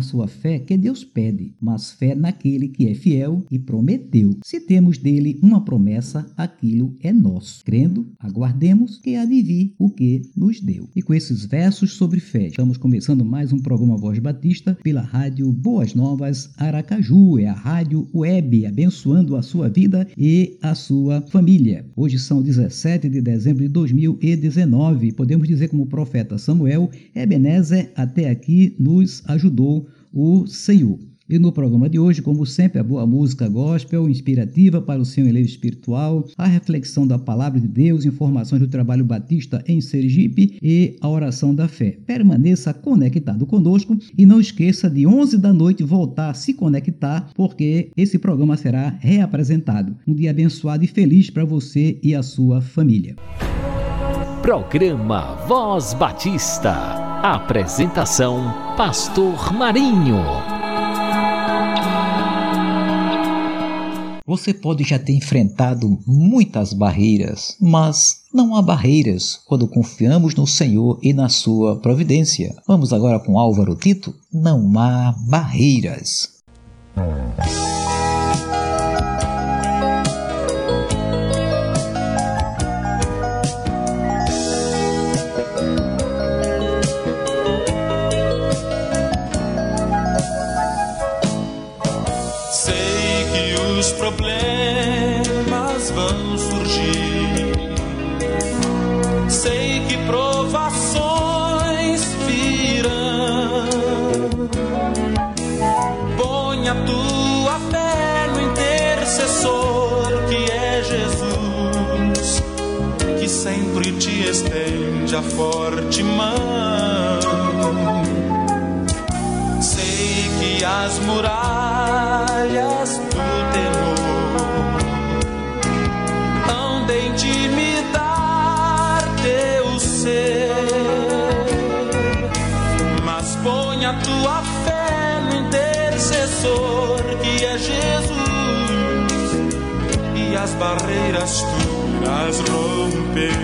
Na sua fé que Deus pede, mas fé naquele que é fiel e prometeu. Se temos dele uma promessa, aquilo é nosso. Crendo, aguardemos que vir o que nos deu. E com esses versos sobre fé, estamos começando mais um programa Voz Batista pela rádio Boas Novas Aracaju, é a rádio web abençoando a sua vida e a sua família. Hoje são 17 de dezembro de 2019. Podemos dizer como o profeta Samuel, Ebenezer até aqui nos ajudou o Senhor. E no programa de hoje, como sempre, a boa música gospel, inspirativa para o seu eleito espiritual, a reflexão da palavra de Deus, informações do trabalho batista em Sergipe e a oração da fé. Permaneça conectado conosco e não esqueça de 11 da noite voltar a se conectar, porque esse programa será reapresentado. Um dia abençoado e feliz para você e a sua família. Programa Voz Batista. Apresentação: Pastor Marinho. Você pode já ter enfrentado muitas barreiras, mas não há barreiras quando confiamos no Senhor e na sua providência. Vamos agora com Álvaro Tito? Não há barreiras. Estende a forte mão. Sei que as muralhas do temor hão de intimidar teu ser, mas põe a tua fé no intercessor que é Jesus e as barreiras tu as romper. Pois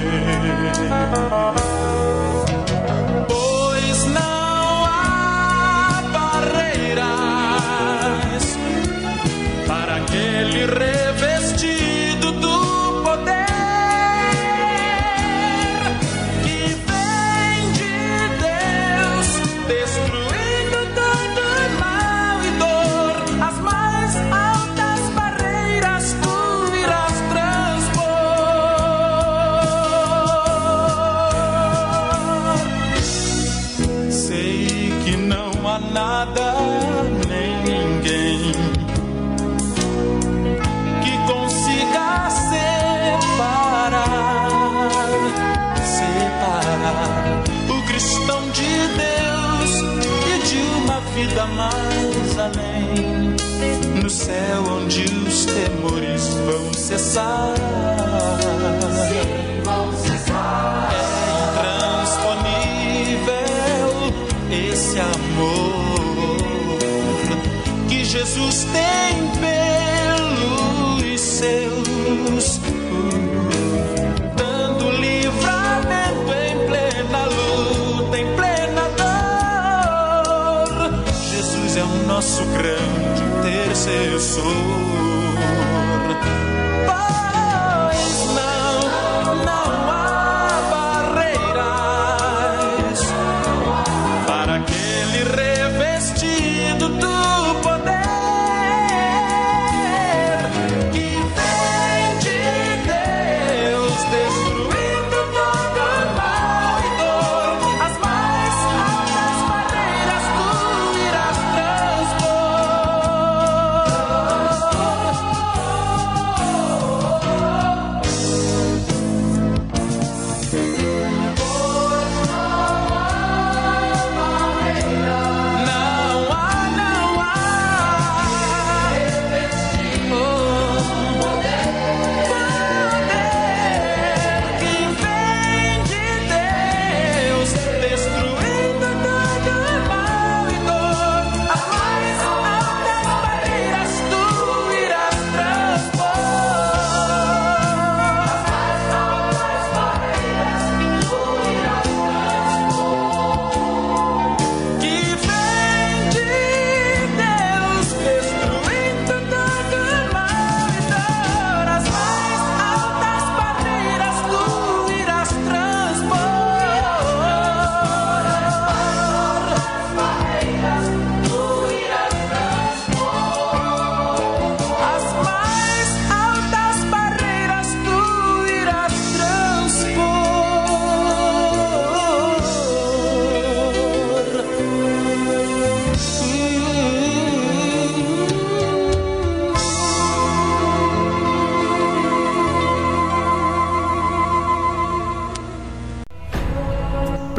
nosso grande intercessor.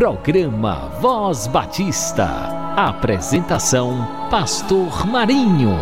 Programa Voz Batista. Apresentação: Pastor Marinho.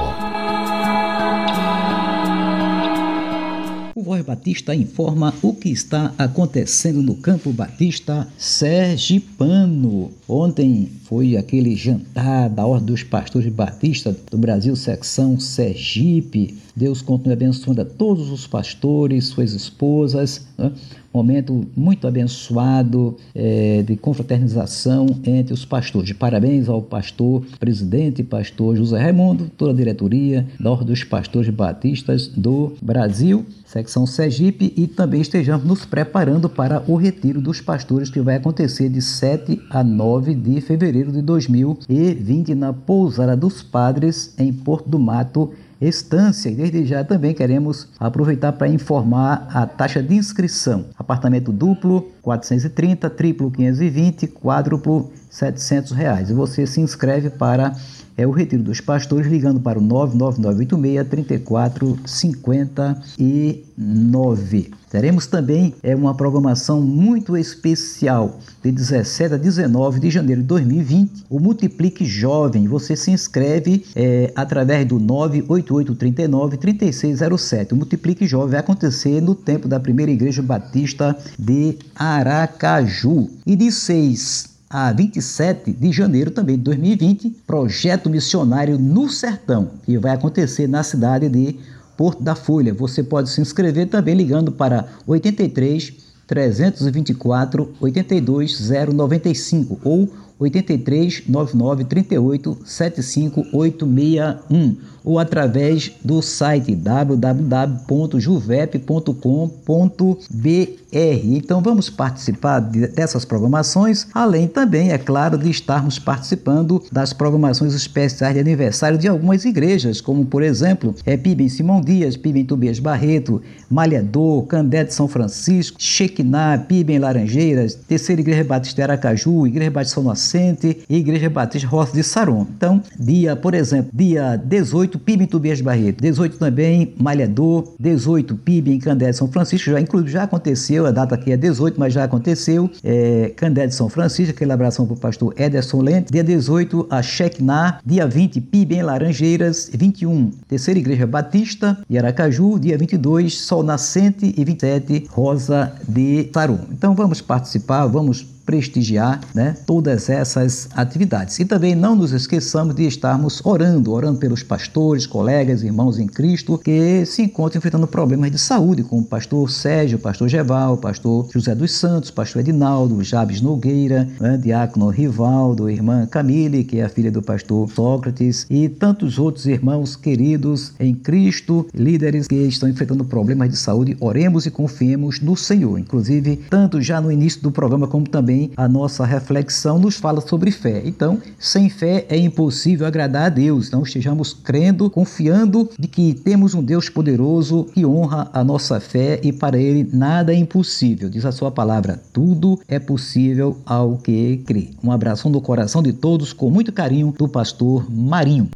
O Voz Batista informa o que está acontecendo no Campo Batista Sergipano. Ontem foi aquele jantar da Ordem dos Pastores Batistas do Brasil, secção Sergipe. Deus continue abençoando a todos os pastores, suas esposas. Né? Momento muito abençoado é, de confraternização entre os pastores. Parabéns ao pastor, presidente pastor José Raimundo, toda a diretoria da Ordem dos Pastores Batistas do Brasil, secção Sergipe, e também estejamos nos preparando para o retiro dos pastores que vai acontecer de 7 a 9 de fevereiro de 2020 na Pousada dos Padres, em Porto do Mato, Estância. E desde já também queremos aproveitar para informar a taxa de inscrição. Apartamento duplo 430, triplo 520, quádruplo 700 reais. E você se inscreve para é o Retiro dos Pastores, ligando para o 99986-3459. Teremos também é, uma programação muito especial de 17 a 19 de janeiro de 2020, o Multiplique Jovem. Você se inscreve é, através do 98839-3607. O Multiplique Jovem vai acontecer no tempo da Primeira Igreja Batista de Aracaju. E de 6 a 27 de janeiro também de 2020, projeto missionário no Sertão, que vai acontecer na cidade de Porto da Folha. Você pode se inscrever também ligando para 83 324 82095 ou 83 99 38 75 861 ou através do site www.juvep.com.br. Então vamos participar dessas programações, além também, é claro, de estarmos participando das programações especiais de aniversário de algumas igrejas, como por exemplo, é PIB em Simão Dias, PIB em Tobias Barreto, Malhador, Candé de São Francisco, Chequiná, PIB em Laranjeiras, Terceira Igreja Batista Aracaju, Igreja Batista São Inocente e Igreja Batista Roça de Saron. Então, dia, por exemplo, dia 18 18 PIB em Tobias Barreto, 18 também Malhador, 18 PIB em Candé de São Francisco, já inclusive já aconteceu, a data aqui é 18, mas já aconteceu, é, Candé de São Francisco, aquela abração para o pastor Ederson Lente, dia 18 a Chequená, dia 20 PIB em Laranjeiras, 21 Terceira Igreja Batista de Aracaju, dia 22 Sol Nascente. E 27 Rosa de Sarum. Então vamos participar, vamos prestigiar né, todas essas atividades. E também não nos esqueçamos de estarmos orando, orando pelos pastores, colegas, irmãos em Cristo que se encontram enfrentando problemas de saúde, como o pastor Sérgio, o pastor Geval, o pastor José dos Santos, o pastor Edinaldo, Jabes Nogueira, né, diácono Rivaldo, irmã Camille, que é a filha do pastor Sócrates, e tantos outros irmãos queridos em Cristo, líderes que estão enfrentando problemas de saúde. Oremos e confiemos no Senhor. Inclusive, tanto já no início do programa como também também a nossa reflexão nos fala sobre fé. Então, sem fé é impossível agradar a Deus. Então, estejamos crendo, confiando de que temos um Deus poderoso que honra a nossa fé e para ele nada é impossível. Diz a sua palavra: tudo é possível ao que crê. Um abração no coração de todos com muito carinho do pastor Marinho.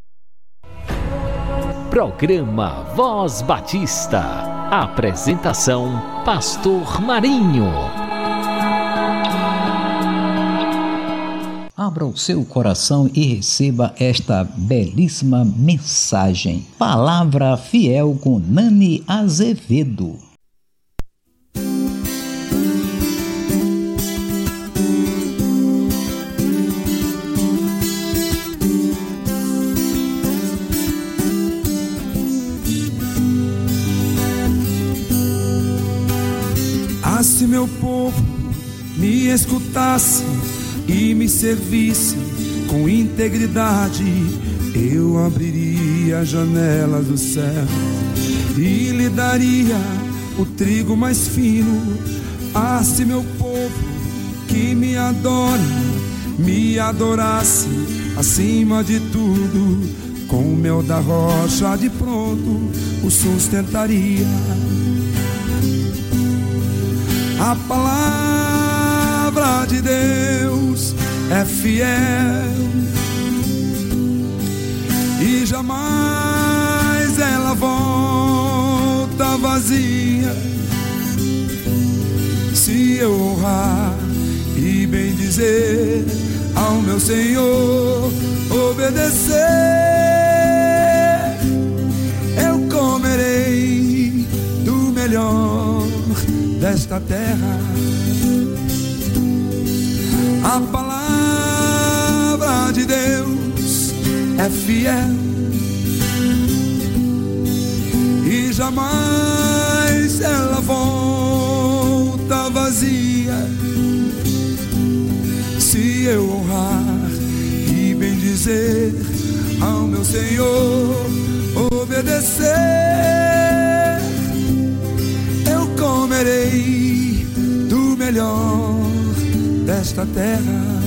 Programa Voz Batista. Apresentação Pastor Marinho. Abra o seu coração e receba esta belíssima mensagem. Palavra fiel com Nani Azevedo. Ah, se meu povo me escutasse e me servisse com integridade, eu abriria a janela do céu e lhe daria o trigo mais fino. Ah, se meu povo que me adora me adorasse acima de tudo, com o mel da rocha de pronto o sustentaria. A palavra de Deus é fiel e jamais ela volta vazia. Se eu honrar e bem dizer ao meu Senhor, obedecer. Eu comerei do melhor desta terra. A palavra de Deus é fiel e jamais ela volta vazia. Se eu honrar e bem dizer ao meu Senhor, obedecer, eu comerei do melhor desta terra.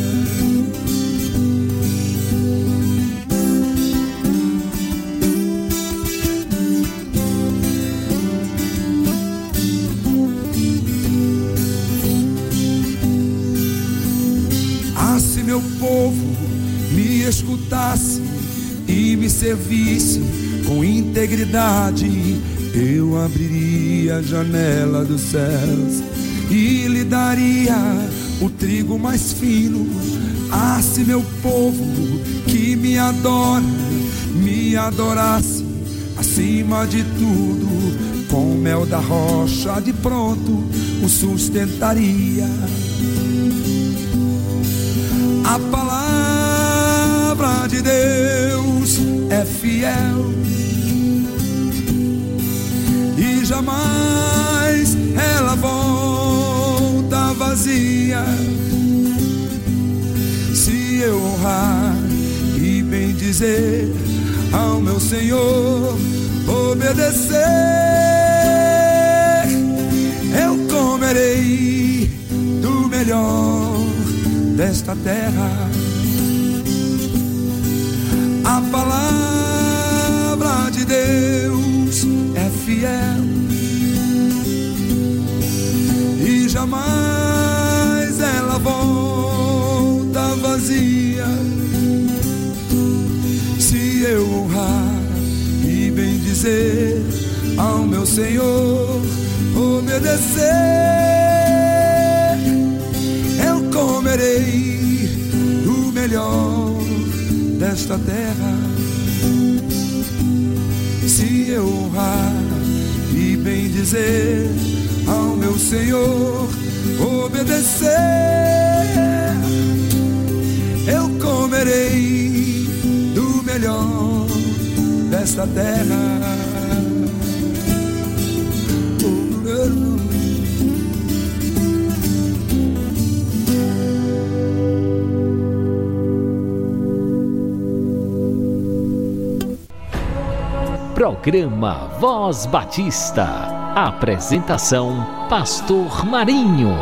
meu povo me escutasse e me servisse com integridade, eu abriria a janela dos céus e lhe daria o trigo mais fino. Ah, se meu povo que me adora me adorasse acima de tudo, com mel da rocha de pronto o sustentaria. A palavra de Deus é fiel e jamais ela volta vazia. Se eu honrar e bem dizer ao meu Senhor, obedecer, eu comerei do melhor desta terra. A palavra de Deus é fiel e jamais volta vazia. Se eu honrar e bem dizer ao meu Senhor, obedecer comerei o melhor desta terra. Se eu honrar e bem dizer ao meu Senhor, obedecer, desta terra. Programa Voz Batista. Apresentação: Pastor Marinho.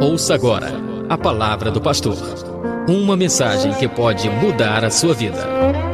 Ouça agora a palavra do pastor. Uma mensagem que pode mudar a sua vida.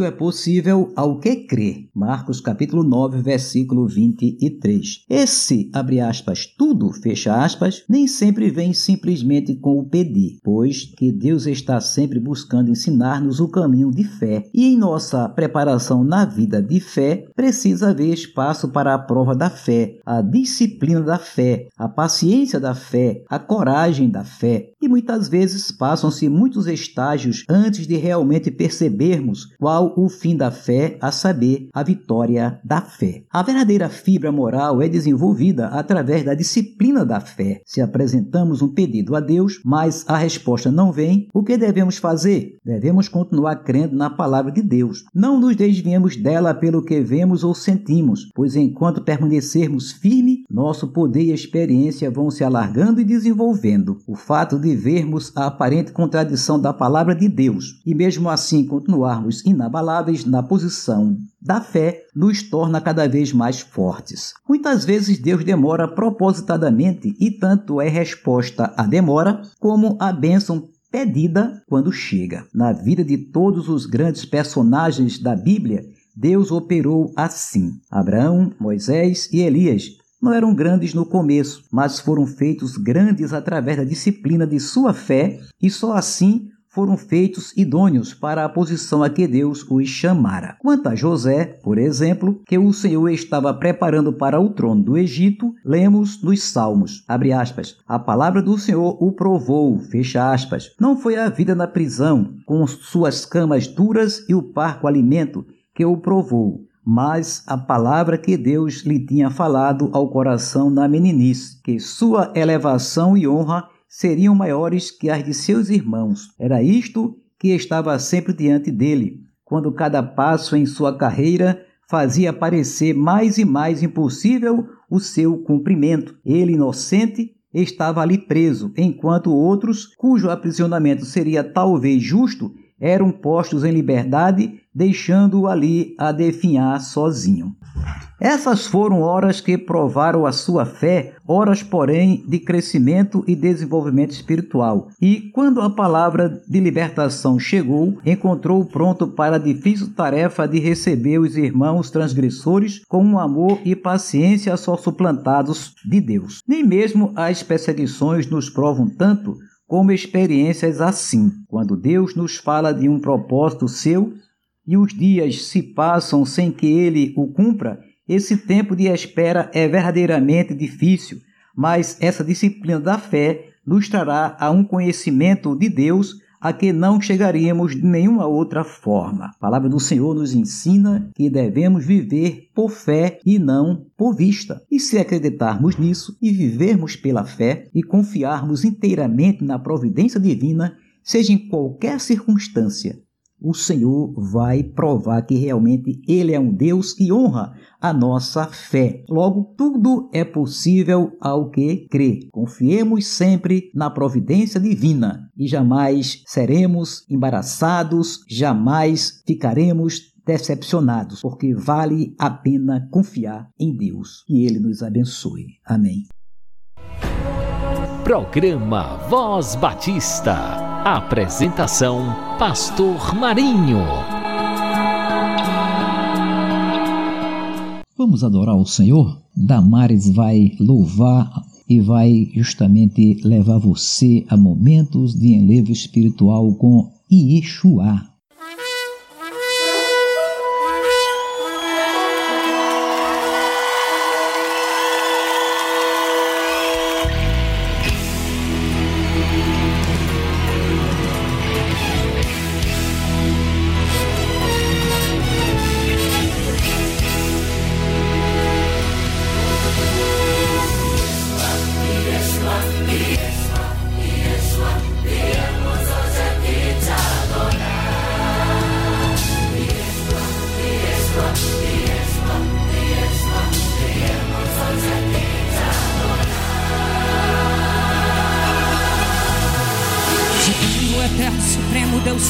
Tudo é possível ao que crê. Marcos capítulo 9, versículo 23. Esse, abre aspas, tudo, fecha aspas, nem sempre vem simplesmente com o pedir, pois que Deus está sempre buscando ensinar-nos o caminho de fé. E em nossa preparação na vida de fé, precisa haver espaço para a prova da fé, a disciplina da fé, a paciência da fé, a coragem da fé. E muitas vezes passam-se muitos estágios antes de realmente percebermos qual o fim da fé, a saber, a vitória da fé. A verdadeira fibra moral é desenvolvida através da disciplina da fé. Se apresentamos um pedido a Deus, mas a resposta não vem, o que devemos fazer? Devemos continuar crendo na palavra de Deus. Não nos desviemos dela pelo que vemos ou sentimos, pois enquanto permanecermos firmes, nosso poder e experiência vão se alargando e desenvolvendo. O fato de vermos a aparente contradição da palavra de Deus e mesmo assim continuarmos inabaláveis na posição da fé nos torna cada vez mais fortes. Muitas vezes Deus demora propositadamente e tanto é resposta à demora como a bênção pedida quando chega. Na vida de todos os grandes personagens da Bíblia, Deus operou assim. Abraão, Moisés e Elias não eram grandes no começo, mas foram feitos grandes através da disciplina de sua fé e só assim foram feitos idôneos para a posição a que Deus os chamara. Quanto a José, por exemplo, que o Senhor estava preparando para o trono do Egito, lemos nos Salmos, aspas, a palavra do Senhor o provou. Não foi a vida na prisão, com suas camas duras e o parco alimento, que o provou, mas a palavra que Deus lhe tinha falado ao coração na meninice, que sua elevação e honra seriam maiores que as de seus irmãos. Era isto que estava sempre diante dele, quando cada passo em sua carreira fazia parecer mais e mais impossível o seu cumprimento. Ele, inocente, estava ali preso, enquanto outros, cujo aprisionamento seria talvez justo, eram postos em liberdade, deixando-o ali a definhar sozinho. Essas foram horas que provaram a sua fé, horas, porém, de crescimento e desenvolvimento espiritual. E quando a palavra de libertação chegou, encontrou pronto para a difícil tarefa de receber os irmãos transgressores com um amor e paciência só suplantados de Deus. Nem mesmo as perseguições nos provam tanto como experiências assim, quando Deus nos fala de um propósito seu e os dias se passam sem que ele o cumpra, esse tempo de espera é verdadeiramente difícil, mas essa disciplina da fé nos trará a um conhecimento de Deus a que não chegaríamos de nenhuma outra forma. A palavra do Senhor nos ensina que devemos viver por fé e não por vista. E se acreditarmos nisso e vivermos pela fé e confiarmos inteiramente na providência divina, seja em qualquer circunstância, o Senhor vai provar que realmente Ele é um Deus que honra a nossa fé. Logo, tudo é possível ao que crê. Confiemos sempre na providência divina e jamais seremos embaraçados, jamais ficaremos decepcionados, porque vale a pena confiar em Deus. Que Ele nos abençoe. Amém. Programa Voz Batista. Apresentação: Pastor Marinho. Vamos adorar o Senhor? Damares vai louvar e vai justamente levar você a momentos de enlevo espiritual com Yeshua.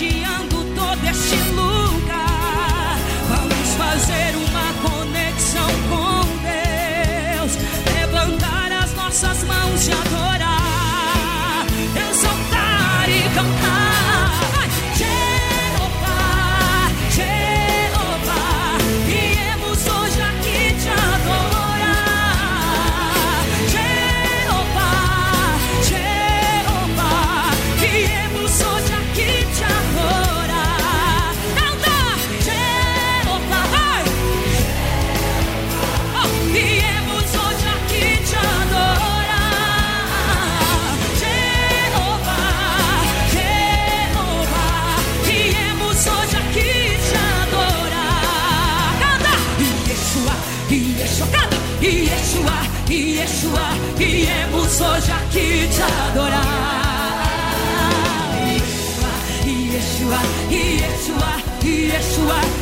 todo este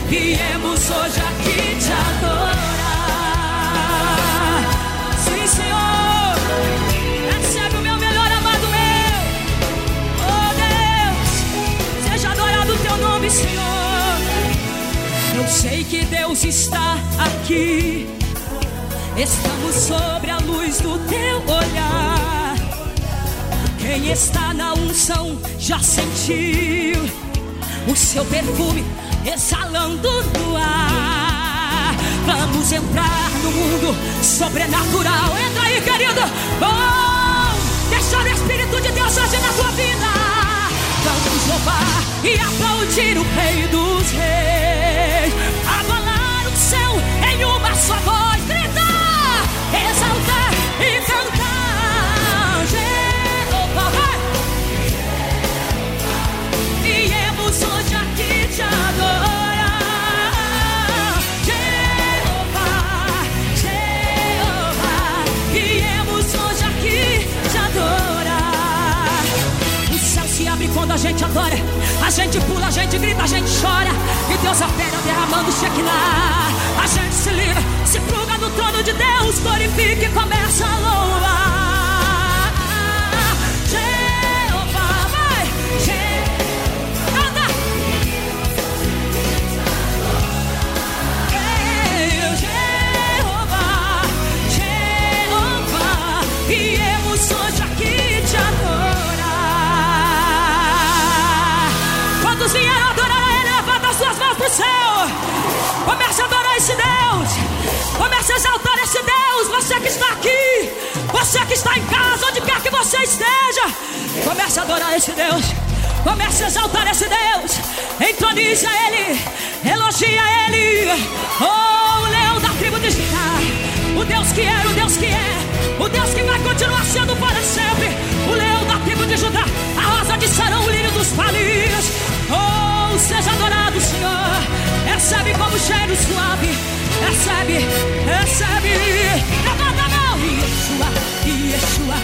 viemos hoje aqui te adorar. Sim, Senhor, recebe o meu melhor amado eu. Oh Deus, seja adorado o teu nome, Senhor. Eu sei que Deus está aqui. Estamos sobre a luz do teu olhar. Quem está na unção já sentiu o seu perfume exalando no ar. Vamos entrar no mundo sobrenatural. Entra aí, querido. Bom, deixa o Espírito de Deus agir na tua vida. Vamos louvar e aplaudir o Rei dos Reis. Abalar o céu em uma só voz. Gente adora. A gente pula, a gente grita, a gente chora. E Deus opera derramando Shekinah. A gente se livra, se pluga no trono de Deus. Glorifica e esse Deus. Comece a exaltar esse Deus. Você que está aqui, você que está em casa, onde quer que você esteja. Comece a adorar esse Deus. Comece a exaltar esse Deus. Entroniza Ele. Elogia Ele. Oh, o leão da tribo de Judá. O Deus que era, o Deus que é. O Deus que vai continuar sendo para sempre. O leão da tribo de Judá. A rosa de Sarão, o lírio dos palhos. Oh, seja adorado, Senhor. Recebe como cheiro suave. Recebe, recebe. Levanta a mão. Yeshua, Yeshua,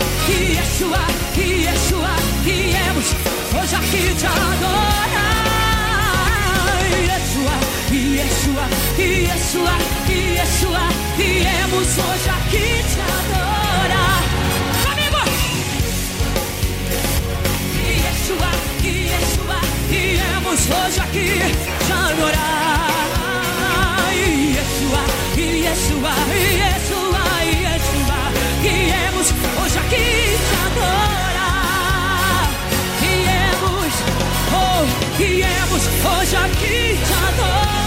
Yeshua, Yeshua. Viemos hoje aqui te adorar. Yeshua, Yeshua, Yeshua, Yeshua. Viemos hoje aqui te adorar. Comigo! Yeshua, Yeshua, viemos hoje aqui te adorar. Yeshua, Yeshua, Yeshua, Yeshua, viemos hoje aqui te adorar. Viemos, oh, viemos hoje aqui te adorar.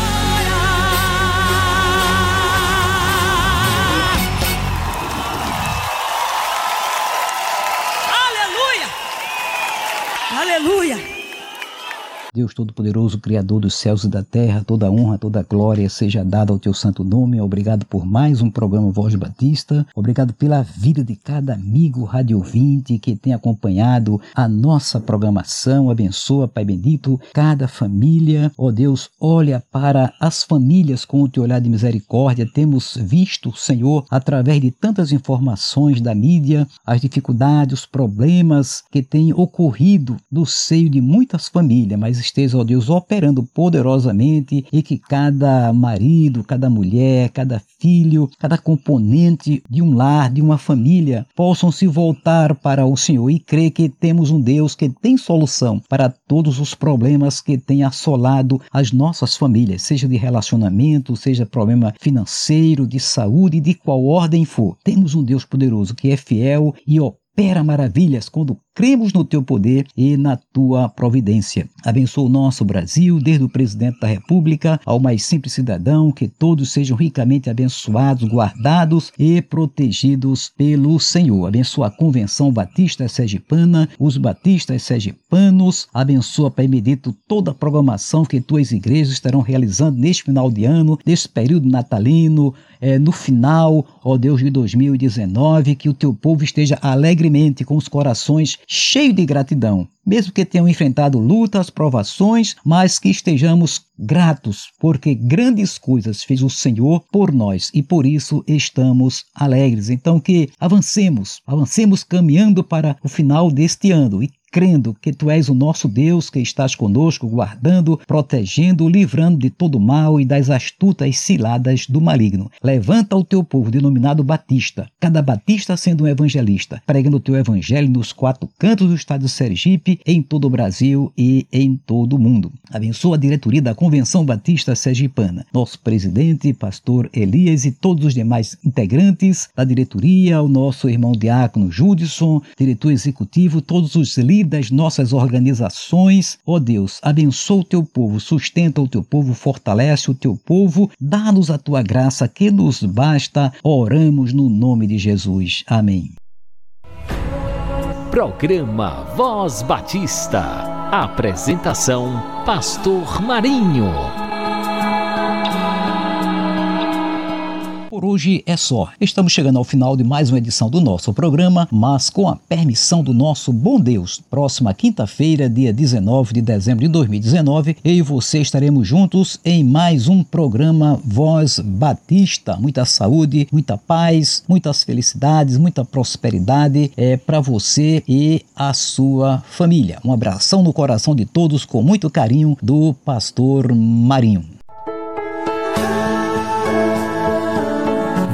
Deus Todo-Poderoso, Criador dos céus e da terra, toda honra, toda glória seja dada ao teu santo nome. Obrigado por mais um programa Voz Batista. Obrigado pela vida de cada amigo rádio ouvinte que tem acompanhado a nossa programação. Abençoa, Pai bendito, cada família. Ó Deus, olha para as famílias com o teu olhar de misericórdia. Temos visto, Senhor, através de tantas informações da mídia, as dificuldades, os problemas que têm ocorrido no seio de muitas famílias, mas esteja, ó Deus, operando poderosamente e que cada marido, cada mulher, cada filho, cada componente de um lar, de uma família, possam se voltar para o Senhor e crer que temos um Deus que tem solução para todos os problemas que têm assolado as nossas famílias, seja de relacionamento, seja problema financeiro, de saúde, de qual ordem for. Temos um Deus poderoso que é fiel e opera maravilhas quando cremos no teu poder e na tua providência. Abençoa o nosso Brasil, desde o presidente da República ao mais simples cidadão, que todos sejam ricamente abençoados, guardados e protegidos pelo Senhor. Abençoa a Convenção Batista Sergipana, os batistas sergipanos. Abençoa, Pai bendito, toda a programação que tuas igrejas estarão realizando neste final de ano, neste período natalino, é, no final, ó Deus de 2019, que o teu povo esteja com os corações cheio de gratidão, mesmo que tenham enfrentado lutas, provações, mas que estejamos gratos, porque grandes coisas fez o Senhor por nós e por isso estamos alegres. Então que avancemos, avancemos caminhando para o final deste ano e crendo que tu és o nosso Deus que estás conosco, guardando, protegendo, livrando de todo mal e das astutas ciladas do maligno. Levanta o teu povo, denominado Batista, cada Batista sendo um evangelista, pregando o teu evangelho nos quatro cantos do estado de Sergipe, em todo o Brasil e em todo o mundo. Abençoa a diretoria da Convenção Batista Sergipana, nosso presidente, pastor Elias e todos os demais integrantes da diretoria, o nosso irmão diácono Judson, diretor executivo, todos os líderes das nossas organizações. Ó oh Deus, abençoa o teu povo, sustenta o teu povo, fortalece o teu povo, dá-nos a tua graça que nos basta. Oramos no nome de Jesus. Amém. Programa Voz Batista. Apresentação: Pastor Marinho. Por hoje é só. Estamos chegando ao final de mais uma edição do nosso programa, mas com a permissão do nosso bom Deus, próxima quinta-feira, dia 19 de dezembro de 2019, eu e você estaremos juntos em mais um programa Voz Batista. Muita saúde, muita paz, muitas felicidades, muita prosperidade é para você e a sua família. Um abração no coração de todos com muito carinho do pastor Marinho.